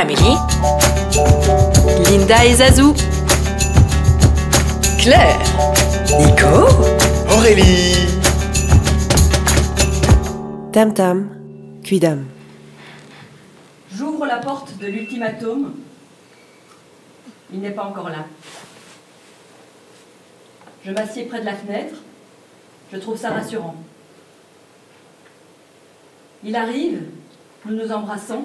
Amélie, Linda et Zazou. Claire, Nico, Aurélie Tam tam, cuidam. J'ouvre la porte de l'ultimatum. Il n'est pas encore là. Je m'assieds près de la fenêtre. Je trouve ça rassurant. Il arrive, nous nous embrassons.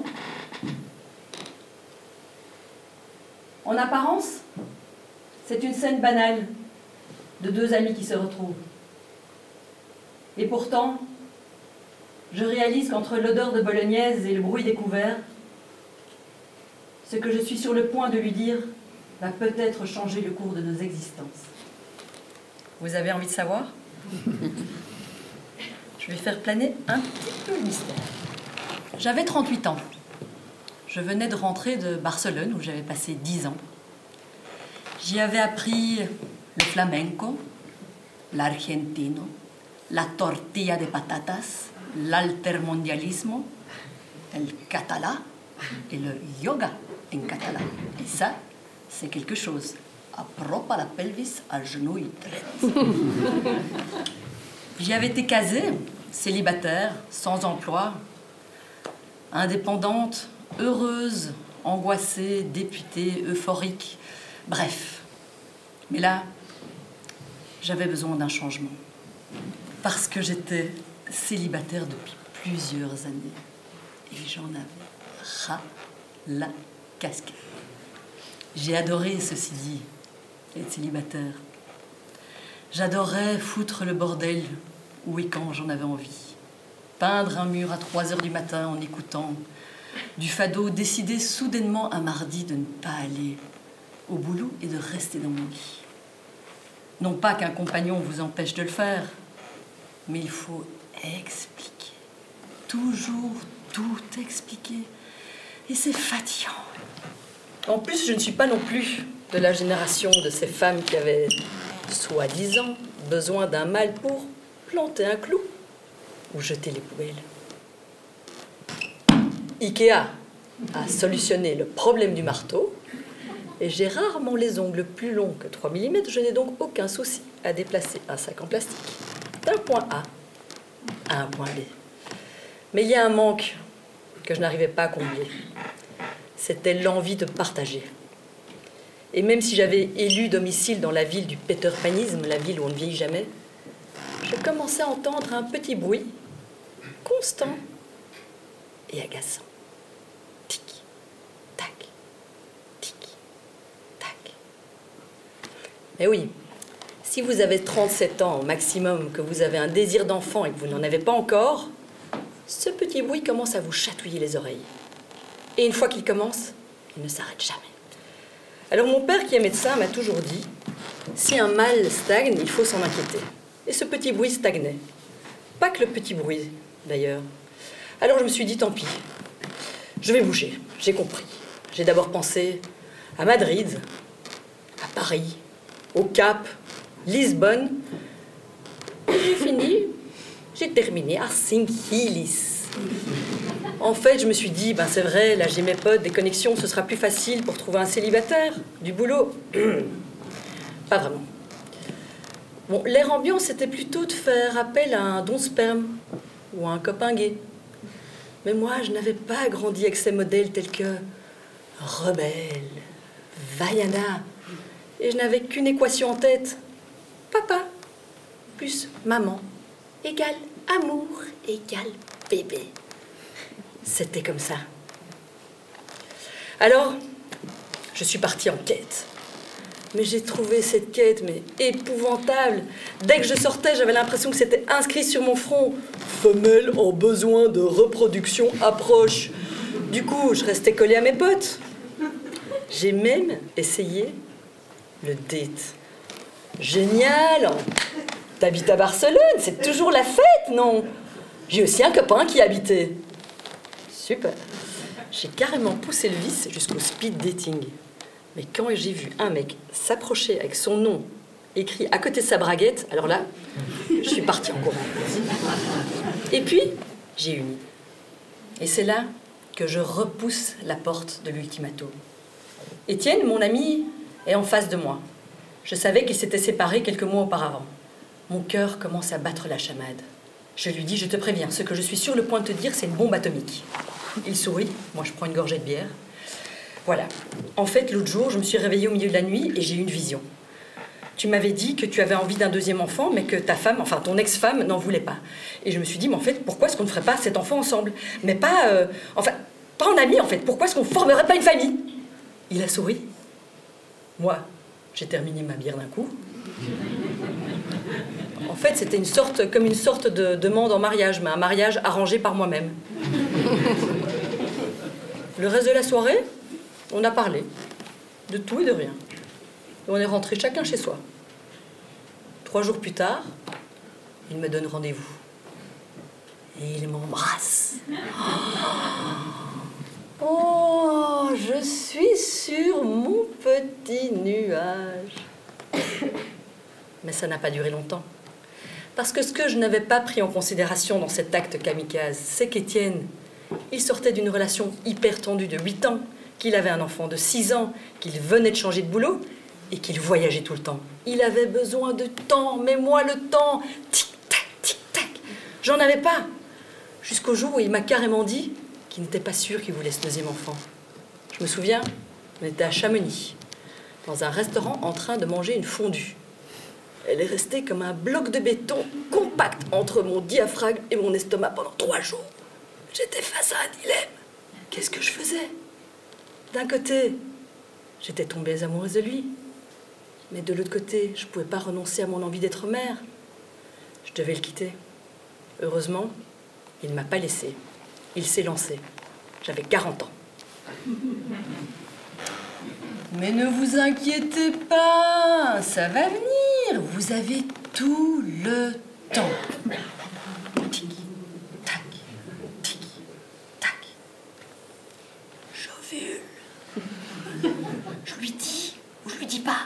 En apparence, c'est une scène banale de deux amis qui se retrouvent. Et pourtant, je réalise qu'entre l'odeur de bolognaise et le bruit des couverts, ce que je suis sur le point de lui dire va peut-être changer le cours de nos existences. Vous avez envie de savoir? Je vais faire planer un petit peu le mystère. J'avais 38 ans. Je venais de rentrer de Barcelone où j'avais passé 10 ans. J'y avais appris le flamenco, l'argentino, la tortilla de patatas, l'altermondialismo, le catalan et le yoga en catalan. Et ça, c'est quelque chose. À propos à la pelvis, à genoux traite. J'y avais été casée, célibataire, sans emploi, indépendante, heureuse, angoissée, députée, euphorique, bref. Mais là, j'avais besoin d'un changement. Parce que j'étais célibataire depuis plusieurs années. Et j'en avais ras la casquette. J'ai adoré, ceci dit, être célibataire. J'adorais foutre le bordel où et quand j'en avais envie. Peindre un mur à 3 heures du matin en écoutant du fado, décider soudainement un mardi de ne pas aller au boulot et de rester dans mon lit. Non pas qu'un compagnon vous empêche de le faire, mais il faut expliquer. Toujours tout expliquer. Et c'est fatigant. En plus, je ne suis pas non plus de la génération de ces femmes qui avaient, soi-disant, besoin d'un mâle pour planter un clou ou jeter les poubelles. Ikea a solutionné le problème du marteau et j'ai rarement les ongles plus longs que 3 mm. Je n'ai donc aucun souci à déplacer un sac en plastique d'un point A à un point B. Mais il y a un manque que je n'arrivais pas à combler. C'était l'envie de partager. Et même si j'avais élu domicile dans la ville du Peter Panisme, la ville où on ne vieillit jamais, je commençais à entendre un petit bruit constant et agaçant. Tic, tac, tic, tac. Mais oui, si vous avez 37 ans au maximum, que vous avez un désir d'enfant et que vous n'en avez pas encore, ce petit bruit commence à vous chatouiller les oreilles. Et une fois qu'il commence, il ne s'arrête jamais. Alors mon père, qui est médecin, m'a toujours dit, si un mal stagne, il faut s'en inquiéter. Et ce petit bruit stagnait. Pas que le petit bruit, d'ailleurs. Alors je me suis dit, tant pis, je vais bouger, j'ai compris. J'ai d'abord pensé à Madrid, à Paris, au Cap, Lisbonne. J'ai fini, j'ai terminé à. En fait, je me suis dit, ben c'est vrai, là j'ai mes potes, des connexions, ce sera plus facile pour trouver un célibataire, du boulot. Pas vraiment. L'air ambiant, c'était plutôt de faire appel à un don sperme ou à un copain gay. Mais moi, je n'avais pas grandi avec ces modèles tels que Rebelle, Vaiana, et je n'avais qu'une équation en tête. Papa plus maman égale amour égale bébé. C'était comme ça. Alors, je suis partie en quête. Mais j'ai trouvé cette quête mais épouvantable. Dès que je sortais, j'avais l'impression que c'était inscrit sur mon front. Femelle en besoin de reproduction approche. Du coup, je restais collée à mes potes. J'ai même essayé le date. Génial T'habites à Barcelone, c'est toujours la fête, non? J'ai aussi un copain qui y habitait. Super. J'ai carrément poussé le vice jusqu'au speed dating. Mais quand j'ai vu un mec s'approcher avec son nom écrit à côté de sa braguette, alors là, je suis partie en courant. Et puis, j'ai idée. Et c'est là que je repousse la porte de l'ultimatum. Étienne, mon ami, est en face de moi. Je savais qu'ils s'étaient séparés quelques mois auparavant. Mon cœur commence à battre la chamade. Je lui dis, je te préviens, ce que je suis sur le point de te dire, c'est une bombe atomique. Il sourit, moi je prends une gorgée de bière. Voilà. En fait, l'autre jour, je me suis réveillée au milieu de la nuit et j'ai eu une vision. Tu m'avais dit que tu avais envie d'un deuxième enfant, mais que ta femme, enfin ton ex-femme, n'en voulait pas. Et je me suis dit, mais en fait, pourquoi est-ce qu'on ne ferait pas cet enfant ensemble? Mais pas. euh, enfin, pas en amis, en fait. Pourquoi est-ce qu'on formerait pas une famille? Il a souri. Moi, j'ai terminé ma bière d'un coup. En fait, c'était une sorte, comme une sorte de demande en mariage, mais un mariage arrangé par moi-même. Le reste de la soirée, on a parlé de tout et de rien. Et on est rentrés chacun chez soi. Trois jours plus tard, il me donne rendez-vous. Et il m'embrasse. Oh, je suis sur mon petit nuage. Mais ça n'a pas duré longtemps. Parce que ce que je n'avais pas pris en considération dans cet acte kamikaze, c'est qu'Étienne, il sortait d'une relation hyper tendue de 8 ans, qu'il avait un enfant de 6 ans, qu'il venait de changer de boulot et qu'il voyageait tout le temps. Il avait besoin de temps, mais moi le temps, tic-tac, tic-tac, j'en avais pas. Jusqu'au jour où il m'a carrément dit qu'il n'était pas sûr qu'il voulait ce deuxième enfant. Je me souviens, on était à Chamonix, dans un restaurant en train de manger une fondue. Elle est restée comme un bloc de béton compact entre mon diaphragme et mon estomac pendant trois jours. J'étais face à un dilemme. Qu'est-ce que je faisais? D'un côté, j'étais tombée amoureuse de lui. Mais de l'autre côté, je ne pouvais pas renoncer à mon envie d'être mère. Je devais le quitter. Heureusement, il ne m'a pas laissé. Il s'est lancé. J'avais 40 ans. Mais ne vous inquiétez pas, ça va venir. Vous avez tout le temps. Tic, tac, tic, tac. J'ovule. Je lui dis ou je lui dis pas.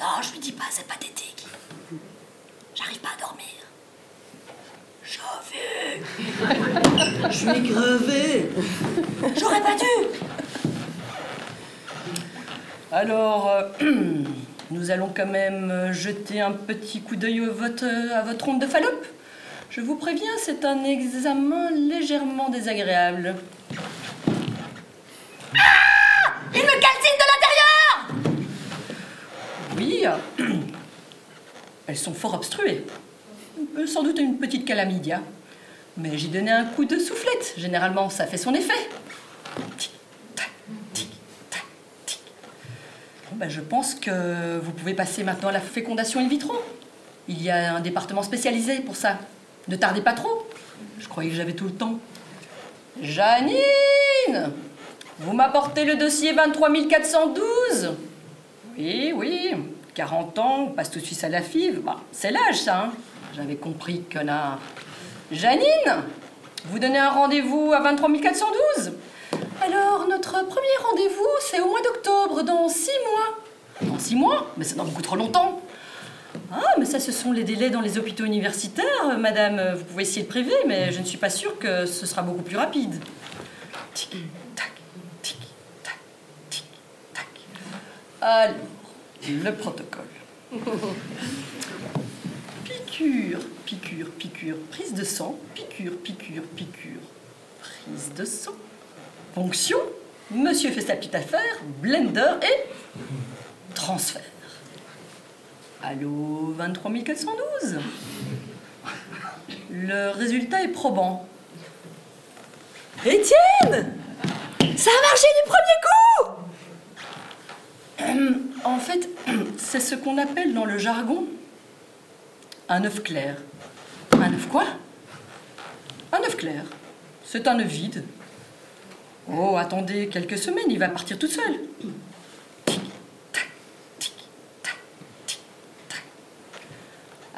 Non, je lui dis pas, c'est pathétique. J'arrive pas à dormir. Je suis crevé. J'aurais pas dû. Alors, euh, nous allons quand même euh, jeter un petit coup d'œil à votre, à votre onde de Fallope. Je vous préviens, c'est un examen légèrement désagréable. Ah Il me calcine de l'intérieur Oui, euh, elles sont fort obstruées. Euh, Sans doute une petite calamidia. Mais j'ai donné un coup de soufflette. Généralement, ça fait son effet. Tic, tac, tic, tac, tic. Ben, je pense que vous pouvez passer maintenant à la fécondation in vitro. Il y a un département spécialisé pour ça. Ne tardez pas trop. Je croyais que j'avais tout le temps. Janine Vous m'apportez le dossier 23412 Oui, oui. 40 ans, on passe tout de suite à la FIV. Bah, c'est l'âge, ça. hein. J'avais compris, connard. Janine Vous donnez un rendez-vous à 23 412 Alors, notre premier rendez-vous, c'est au mois d'octobre, dans six mois. Dans six mois? Mais c'est dans beaucoup trop longtemps. Ah, mais ça, ce sont les délais dans les hôpitaux universitaires, madame. Vous pouvez essayer de privé, mais je ne suis pas sûre que ce sera beaucoup plus rapide. Tic, tac, tic, tac, tic, tac. Alors, le protocole. Piqûre, piqûre, piqûre, prise de sang, piqûre, piqûre, piqûre, prise de sang. Fonction, monsieur fait sa petite affaire, blender et transfert. Allô, 23 412 Le résultat est probant. Étienne Ça a marché du premier coup En fait, c'est ce qu'on appelle dans le jargon un œuf clair. Un œuf quoi? Un œuf clair. C'est un œuf vide. Oh, attendez quelques semaines, il va partir tout seul.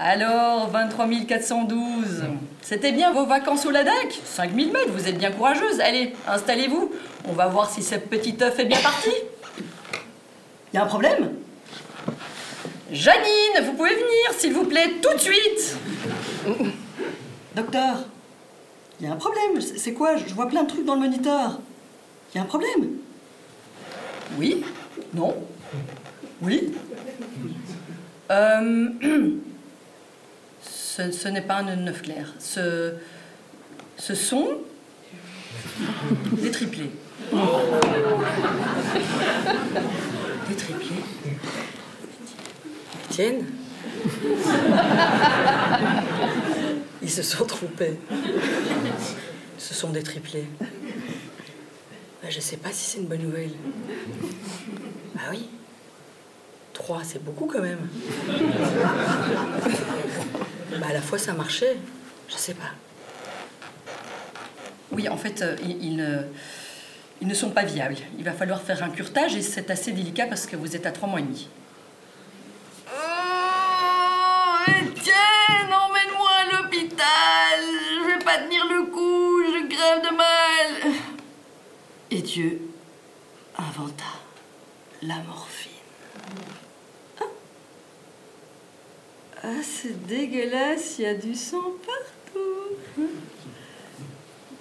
Alors, 23 412, c'était bien vos vacances au Ladakh? 5000 mètres, vous êtes bien courageuse. Allez, installez-vous. On va voir si ce petit œuf est bien parti. Il y a un problème? Janine, vous pouvez venir, s'il vous plaît, tout de suite Docteur, il y a un problème. C'est quoi? Je vois plein de trucs dans le moniteur. Il y a un problème Oui? Non? Oui? Euh, Ce, ce n'est pas un neuf clair. Ce, ce sont des triplés. Des triplés Ils se sont trompés. Ce sont des triplés. Ben, je sais pas si c'est une bonne nouvelle. Ah oui. Trois, c'est beaucoup quand même. Bah, à la fois ça marchait. Je sais pas. Oui, en fait, euh, ils, ne, ils ne sont pas viables. Il va falloir faire un curtage et c'est assez délicat parce que vous êtes à trois mois et demi. Dieu inventa la morphine. Ah, Ah, c'est dégueulasse, il y a du sang partout.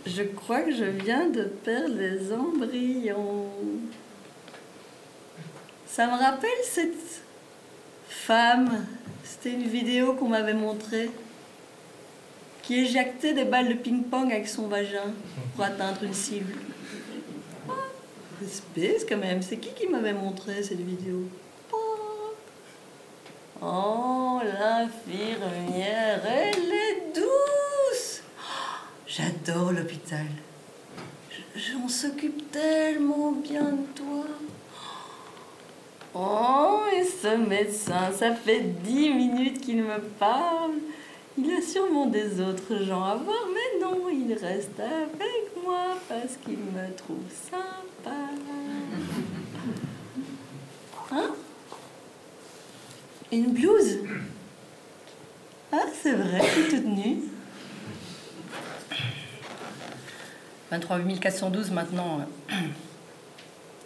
Je crois que je viens de perdre les embryons. Ça me rappelle cette femme. C'était une vidéo qu'on m'avait montrée. Qui éjectait des balles de ping-pong avec son vagin pour atteindre une cible. Espèce quand même. C'est qui qui m'avait montré cette vidéo? Oh, l'infirmière, elle est douce. Oh, J'adore l'hôpital. On s'occupe tellement bien de toi. Oh, et ce médecin, ça fait dix minutes qu'il me parle. Il a sûrement des autres gens à voir, mais non, il reste avec moi parce qu'il me trouve sympa. Hein? Une blouse? Ah, c'est vrai, tu es toute nue. 23 412 maintenant. euh,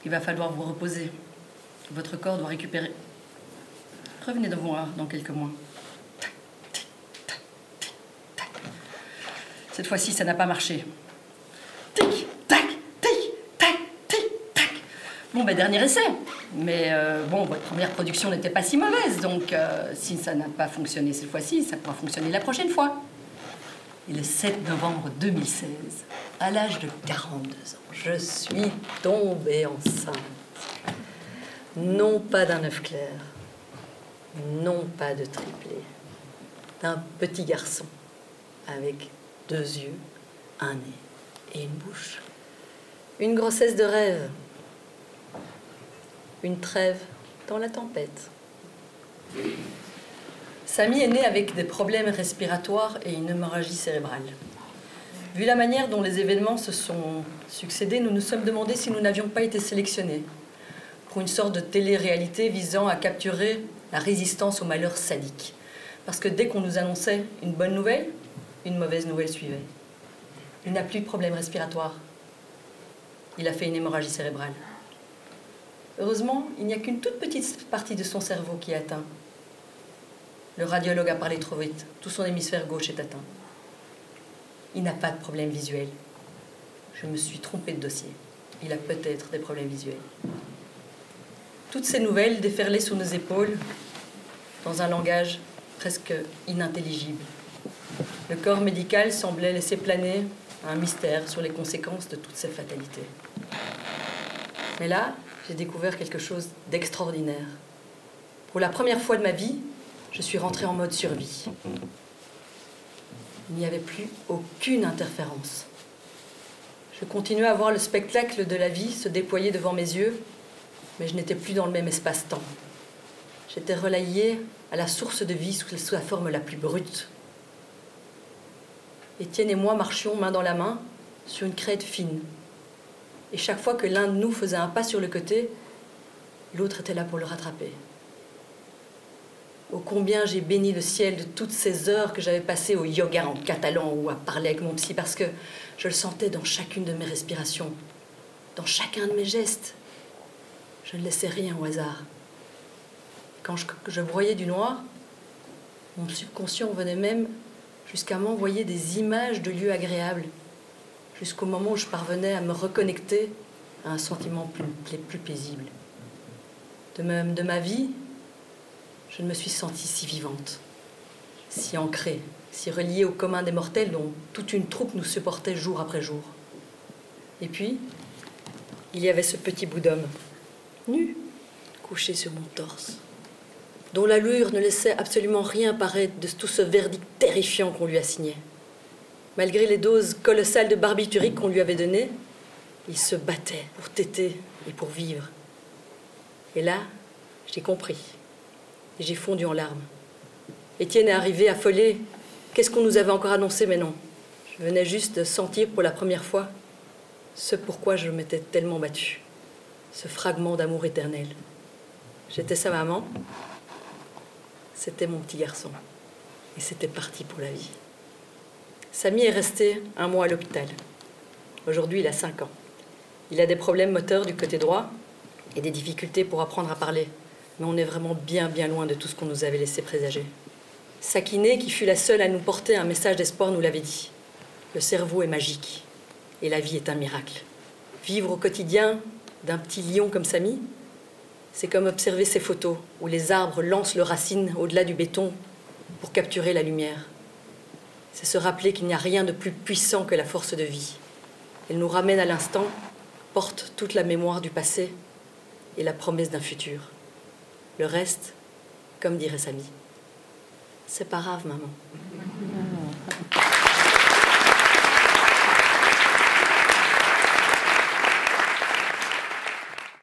Il va falloir vous reposer. Votre corps doit récupérer. Revenez de voir dans quelques mois. Tac, tic, tac, tic, tac. Cette fois-ci, ça n'a pas marché. Tic, tac, tic, tac, tic, tac. Bon, ben, dernier essai. Mais euh, bon, votre première production n'était pas si mauvaise, donc euh, si ça n'a pas fonctionné cette fois-ci, ça pourra fonctionner la prochaine fois. Et le 7 novembre 2016, à l'âge de 42 ans, je suis tombée enceinte. Non pas d'un œuf clair, non pas de triplé, d'un petit garçon avec deux yeux, un nez et une bouche. Une grossesse de rêve, une trêve dans la tempête. Samy est né avec des problèmes respiratoires et une hémorragie cérébrale. Vu la manière dont les événements se sont succédés, nous nous sommes demandé si nous n'avions pas été sélectionnés pour une sorte de télé-réalité visant à capturer la résistance au malheur sadique. Parce que dès qu'on nous annonçait une bonne nouvelle, une mauvaise nouvelle suivait. Il n'a plus de problème respiratoire. Il a fait une hémorragie cérébrale. Heureusement, il n'y a qu'une toute petite partie de son cerveau qui est atteinte. Le radiologue a parlé trop vite. Tout son hémisphère gauche est atteint. Il n'a pas de problème visuel. Je me suis trompée de dossier. Il a peut-être des problèmes visuels. Toutes ces nouvelles déferlaient sous nos épaules dans un langage presque inintelligible. Le corps médical semblait laisser planer un mystère sur les conséquences de toutes ces fatalités. Mais là, j'ai découvert quelque chose d'extraordinaire. Pour la première fois de ma vie, je suis rentrée en mode survie. Il n'y avait plus aucune interférence. Je continuais à voir le spectacle de la vie se déployer devant mes yeux, mais je n'étais plus dans le même espace-temps. J'étais relayée à la source de vie sous la forme la plus brute. Étienne et moi marchions main dans la main sur une crête fine. Et chaque fois que l'un de nous faisait un pas sur le côté, l'autre était là pour le rattraper. Ô combien j'ai béni le ciel de toutes ces heures que j'avais passées au yoga en catalan ou à parler avec mon psy parce que je le sentais dans chacune de mes respirations, dans chacun de mes gestes. Je ne laissais rien au hasard. Quand je, je voyais du noir, mon subconscient venait même jusqu'à m'envoyer des images de lieux agréables, jusqu'au moment où je parvenais à me reconnecter à un sentiment plus, plus paisible. De même, de ma vie, je ne me suis sentie si vivante, si ancrée, si reliée au commun des mortels dont toute une troupe nous supportait jour après jour. Et puis, il y avait ce petit bout d'homme, nu, couché sur mon torse, dont l'allure ne laissait absolument rien paraître de tout ce verdict terrifiant qu'on lui a signé. Malgré les doses colossales de barbiturique qu'on lui avait données, il se battait pour téter et pour vivre. Et là, j'ai compris. Et j'ai fondu en larmes. Étienne est arrivé affolé. Qu'est-ce qu'on nous avait encore annoncé Mais non. Je venais juste de sentir pour la première fois ce pourquoi je m'étais tellement battue. Ce fragment d'amour éternel. J'étais sa maman. C'était mon petit garçon. Et c'était parti pour la vie. Samy est resté un mois à l'hôpital. Aujourd'hui, il a 5 ans. Il a des problèmes moteurs du côté droit et des difficultés pour apprendre à parler. Mais on est vraiment bien, bien loin de tout ce qu'on nous avait laissé présager. Sakiné, qui fut la seule à nous porter un message d'espoir, nous l'avait dit. Le cerveau est magique et la vie est un miracle. Vivre au quotidien d'un petit lion comme Samy, c'est comme observer ces photos où les arbres lancent leurs racines au-delà du béton pour capturer la lumière. C'est se rappeler qu'il n'y a rien de plus puissant que la force de vie. Elle nous ramène à l'instant, porte toute la mémoire du passé et la promesse d'un futur. Le reste, comme dirait Samy, c'est pas grave, maman.